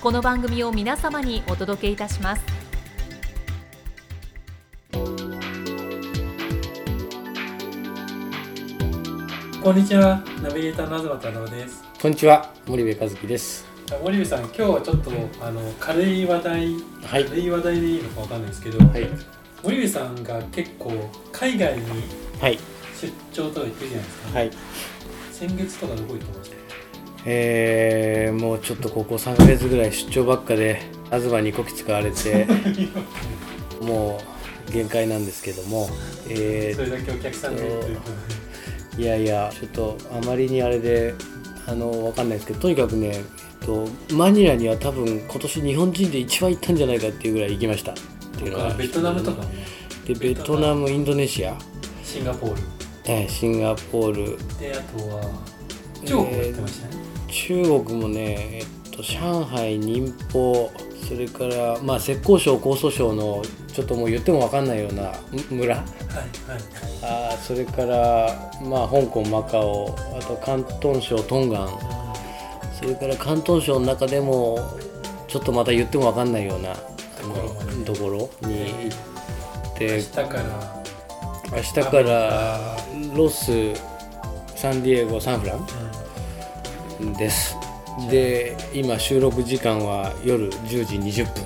この番組を皆様にお届けいたしますこんにちは、ナビゲーターの東太郎です。こんにちは、森部和樹です。森部さん、今日はちょっとあの軽い話題、はい。軽い話題でいいのかわかんないですけど、はい。森部さんが結構海外にはい。出張とか行ってるじゃないですか。はい。先月とかどこ行ってました？えー、もうちょっとここ3ヶ月ぐらい出張ばっかで、東にこき使われて、もう限界なんですけども、えそれだけお客さんがいるといやいや、ちょっとあまりにあれで、あの、わかんないですけど、とにかくね、えっと、マニラには多分今年日本人で一番行ったんじゃないかっていうぐらい行きました。っていうのがで、ベトナムとかで、ベトナム、インドネシア、シンガポール。えーシンガポール、で、あとは、中国も行ってましたね。中国もね、えっと、上海、寧波、それから、まあ、浙江省、江蘇省の、ちょっともう言っても分かんないような村、はい、はい。あーそれから、まあ、香港、マカオ、あと広東省、トンガン、それから広東省の中でも、ちょっとまた言っても分かんないようなところに行って。明日、から、明日からロス、サンディエゴ、サンフラン。うです。で今収録時間は夜10時20分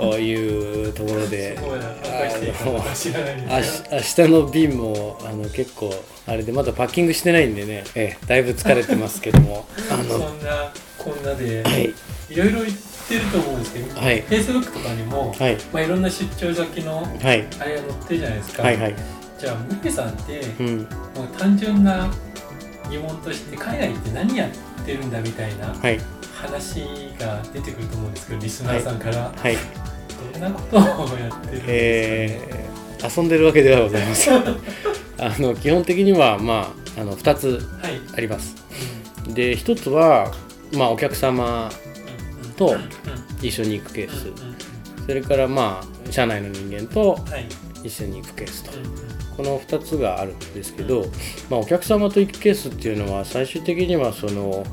というところん、で明日の便もあの結構あれでまだパッキングしてないんでね、ええ、だいぶ疲れてますけども あのそんなこんなで、はい。いろいろ言ってると思うんですけど、はい。Facebook とかにも、はい。まあ、いろんな出張先のはい。あれが載ってるじゃないですか、はいはい。じゃあムケさんって、うん。もう単純な疑問として海外って何やってるんだみたいなはい。話が出てくると思うんですけどリスナーさんから、はい。どんなことをやってるんですか、ね？えー遊んでるわけではございません。あの基本的にはまああの2つはい、あります。で1つはまあお客様うんと一緒に行くケース。それからまあ社内の人間とはい。一緒に行くケースとこの2つがあるんですけど、まあ、お客様と行くケースっていうのは最終的にはその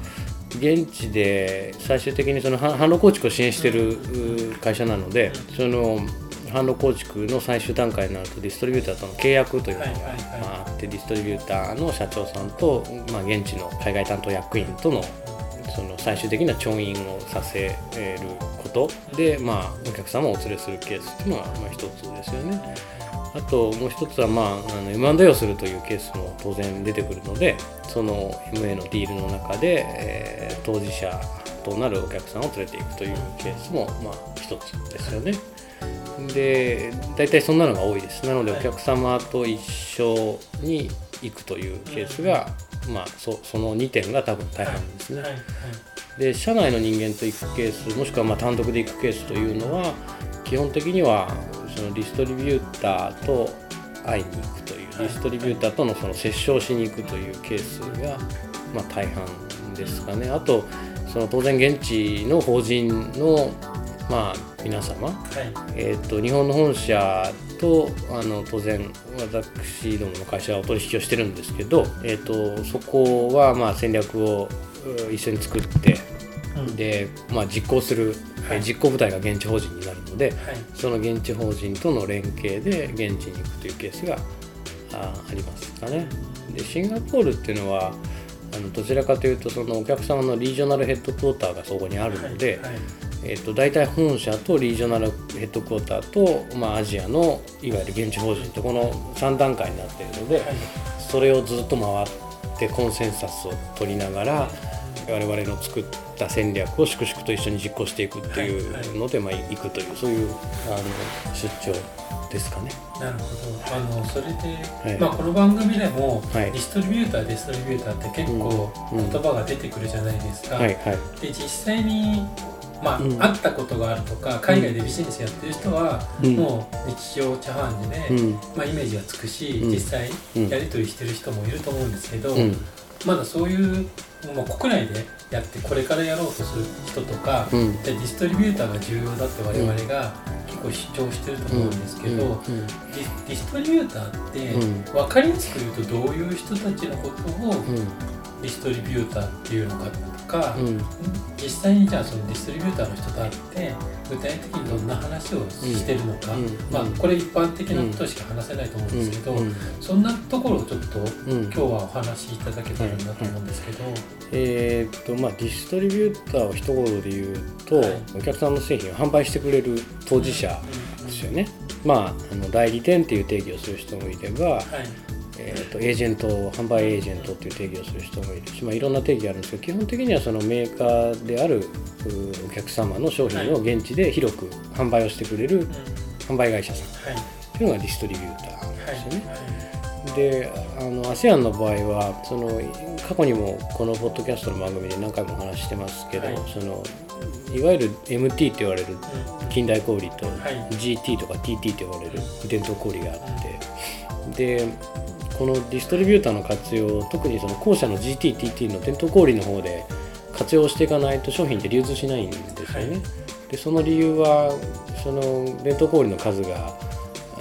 現地で最終的にその販販路構築を支援しているう会社なのでその販路構築の最終段階になるとディストリビューターとの契約というのがああってディストリビューターの社長さんと、まあ、現地の海外担当役員とのその最終的な調印をさせることで、まあ、お客様をお連れするケースっていうのがまあ一つですよね。あともう一つは、まあ、M&A をするというケースも当然出てくるのでその MA のディールの中で、えー当事者となるお客さんを連れていくというケースも、まあ、一つですよね。で大体そんなのが多いです。なのではい。お客様と一緒に行くというケースが、まあ、そその2点が多分大半ですね。で社内の人間と行くケースもしくはまあ単独で行くケースというのは基本的にはそのディストリビューターと会いに行くというディストリビューターとのその接触しに行くというケースがまあ大半ですかね。あとその当然現地の法人のまあ皆様。はい。えー、と日本の本社とあの当然私どもの会社はお取引をしてるんですけど、えー、とそこはまあ戦略をう一緒に作ってうん。で、まあ、実行する、えー実行部隊が現地法人になるのではい。その現地法人との連携で現地に行くというケースがあありますかね。でシンガポールっていうのはあのどちらかというとそのお客様のリージョナルヘッドクォーターがそこにあるので、はい。はい。えー、と大体本社と regional headquarter と、まあ、アジアのいわゆる現地法人とこの3段階になっているので、はい。それをずっと回ってコンセンサスを取りながら我々の作った戦略を粛々と一緒に実行していくっていうので、まあ、行くというそういうあの出張ですかね。なるほど。あのそれで、はい。まあ、この番組でも、はい。ディストリビューターディストリビューターって結構うん。うん言葉が出てくるじゃないですか、はいはい。で実際に、まあうん。会ったことがあるとか海外でビジネスやってる人は、うん。もう日常茶飯事で、うん。まあ、イメージがつくし、うん。実際うんやり取りしてる人もいると思うんですけど、うんまだそういう、まあ、国内でやってこれからやろうとする人とか、うん。でディストリビューターが重要だって我々が結構主張してると思うんですけど、うん。ディディストリビューターって、うん。分かりやすく言うとどういう人たちのことをうんディストリビューターっていうのかとか、うん。実際にじゃあそのディストリビューターの人と会って具体的にどんな話をしてるのか、うん。まあ、これ一般的なことしか話せないと思うんですけど、うん。そんなところをちょっとうん。今日はお話しいただけたらなと思うんですけど、えーっとまあ、ディストリビューターを一言で言うと、はい。お客さんの製品を販売してくれる当事者ですよね、まあ、あの代理店っていう定義をする人もいれば、はいえーっとエージェント販売エージェントっていう定義をする人もいるし、まあ、いろんな定義があるんですけど基本的にはそのメーカーであるうお客様の商品を現地で広く販売をしてくれる販売会社さん。はい。っていうのがディストリビューターはいですよね。であの ASEAN の場合はその過去にもこのポッドキャストの番組で何回もお話ししてますけど、はい。そのいわゆる MT って言われるうん。近代小売とはい。GT とか TT って言われる伝統小売があってでこのディストリビューターの活用特にその後者の GTTT の伝統小売の方で活用していかないと商品って流通しないんですよね。はい。でその理由はその伝統小売の数が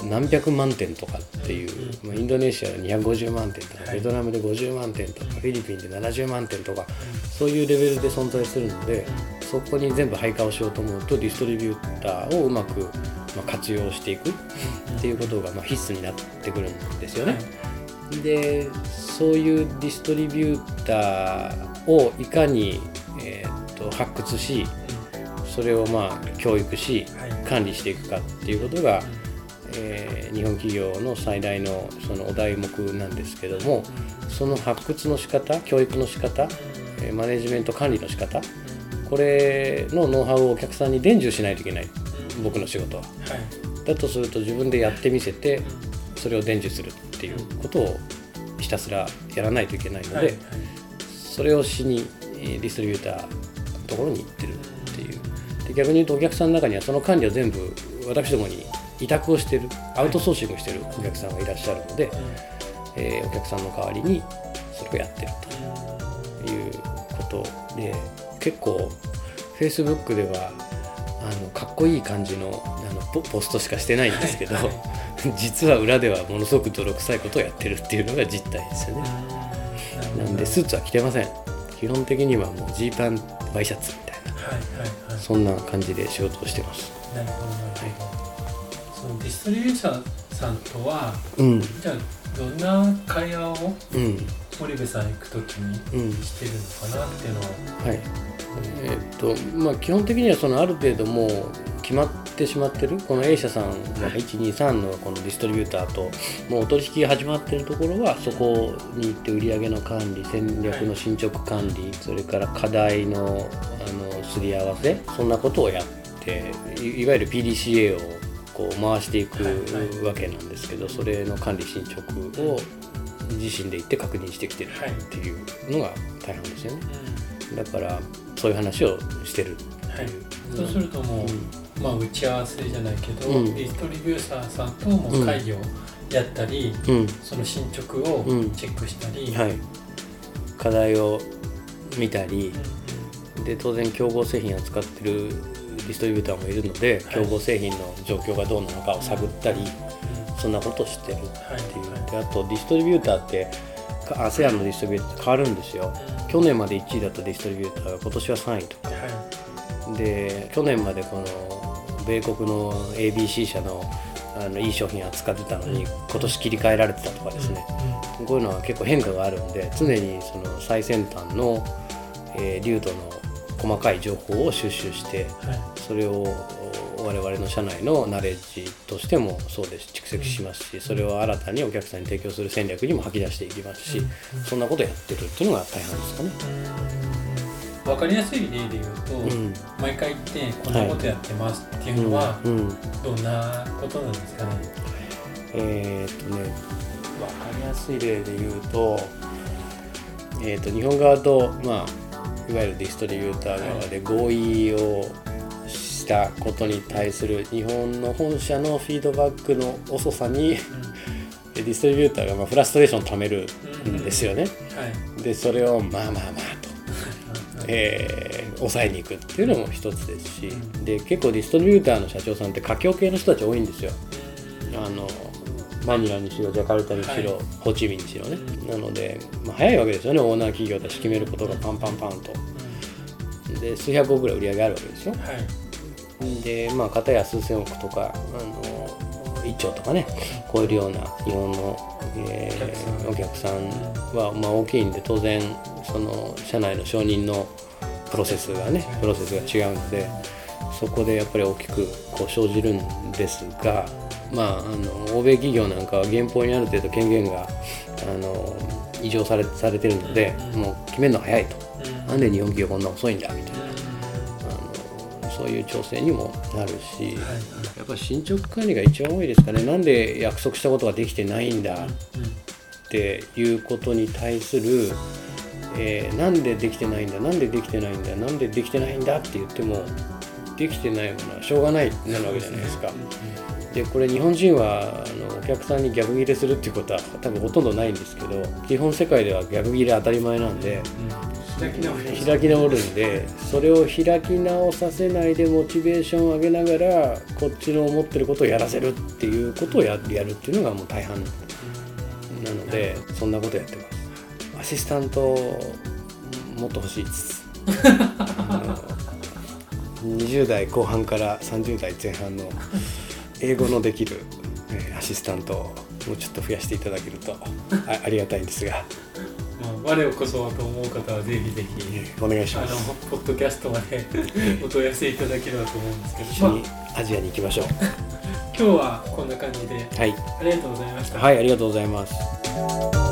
何百万点とかっていう、うん。まあ、インドネシアで250万点とか、はい。ベトナムで50万点とかフィリピンで70万点とかそういうレベルで存在するのでそこに全部配下をしようと思うとディストリビューターをうまく、まあ、活用していくっていうことがまあ必須になってくるんですよね。でそういうディストリビューターをいかに、えーと発掘しそれをまあ教育しはい。管理していくかっていうことが、えー日本企業の最大のそのお題目なんですけどもその発掘の仕方教育の仕方えーマネジメント管理の仕方これのノウハウをお客さんに伝授しないといけない。僕の仕事は。はい。だとすると自分でやってみせてそれを伝授するっていうことをひたすらやらないといけないので、はいはいそれをしにえーディストリビューターのところに行ってるっていう。で逆に言うとお客さんの中にはその管理を全部私どもに委託をしてる。アウトソーシングしてるお客さんがいらっしゃるので、えーお客さんの代わりにそれをやってるということで結構 Facebook ではあのかっこいい感じのポポストしかしてないんですけど、はいはい 実は裏ではものすごく泥臭いことをやってるっていうのが実態ですよね。なんでスーツは着てません。基本的にはもうジーパンワイシャツみたいなはいはいはいそんな感じで仕事をしてます。なるほどなるほど、そのディストリビューターさんとはうんじゃあどんな会話をうん森部さん行く時にうんしてるのかなっていうのをはい。えーっとまあ基本的にはそのある程度もう決まってしまってる？この A 社さんは123のこのディストリビューターともうお取引が始まってるところはそこに行って売上の管理戦略の進捗管理、それから課題のあのすり合わせそんなことをやっていいわゆる PDCA をこう回していくわけなんですけどそれの管理進捗を自身で行って確認してきてるっていうのが大半ですよね。だからそういう話をしてるはい、そうするともう、まあ打ち合わせじゃないけど、うん。ディストリビューターさんともう会議をやったり、うん、その進捗をうん。チェックしたり、はい、課題を見たり。で当然競合製品を使ってるディストリビューターもいるのではい。競合製品の状況がどうなのかを探ったりそんなことを知ってるっていう。はい。であとディストリビューターってか ASEAN のディストリビューターって変わるんですよ。去年まで1位だったディストリビューターが今年は3位とか。はで去年までこの米国の ABC 社のあのいい商品扱ってたのに今年切り替えられてたとかですね。こういうのは結構変化があるんで常にその最先端の、えー、流度の細かい情報を収集してはそれを我々の社内のナレッジとしてもそうです。蓄積しますしそれを新たにお客さんに提供する戦略にも吐き出していきますしうん。そんなことやってるっていうのが大半ですかね。い分かりやすい例で言うと、うん。毎回行ってこんなことやってますっていうのはうんうん。どんなことなんですかね、えーっとね分かりやすい例で言うと,、えーっと日本側と、まあ、いわゆるディストリビューター側で合意をしたことに対する日本の本社のフィードバックの遅さにディストリビューターがまあフラストレーションをためるんですよね。はい。でそれをまあまあまあと。えー抑えに行くっていうのも一つですしで結構ディストリビューターの社長さんって華僑系の人たち多いんですよ。あのマニラにしろジャカルタにしろ、はい。ホーチミンにしろね、うん。なので、まあ、早いわけですよね。オーナー企業たち決めることがパンパンパンと。で数百億ぐらい売り上げあるわけですよ。はい。でまあ片や数千億とかあの1兆とかね超えるような日本の、えーお客さんは、まあ、大きいんで当然その社内の承認のプロセスがねプロセスが違うのでそこでやっぱり大きくこう生じるんですが、まあ、あの欧米企業なんかは原稿にある程度権限があの異常されされてるのでもう決めるの早いと。うん。なんで日本企業こんな遅いんだみたいな。そういう調整にもなるしはいやっぱり進捗管理が一番多いですかね。なんで約束したことができてないんだっていうことに対する、えーなんでできてないんだなんでできてないんだなんでできてないんだって言ってもできてないものはしょうがないなるわけじゃないですか。でこれ日本人はあのお客さんに逆ギレするっていうことは多分ほとんどないんですけど基本世界では逆ギレ当たり前なんで開き直り開き直るんでそれを開き直させないでモチベーションを上げながらこっちの思ってることをやらせるっていうことをややるっていうのがもう大半なのでそんなことやってますアシスタントもっと欲しいですあの20代後半から30代前半の英語のできる、えーアシスタントをもうちょっと増やしていただけるとあ ありがたいんですが。まあ、我をこそはと思う方はぜひぜひお願いしあのますポッドキャストまで お問い合わせいただければと思うんですけ一ど、ま緒にアジアに行きましょう。あ、今日はこんな感じで。はい。ありがとうございました。はいありがとうございます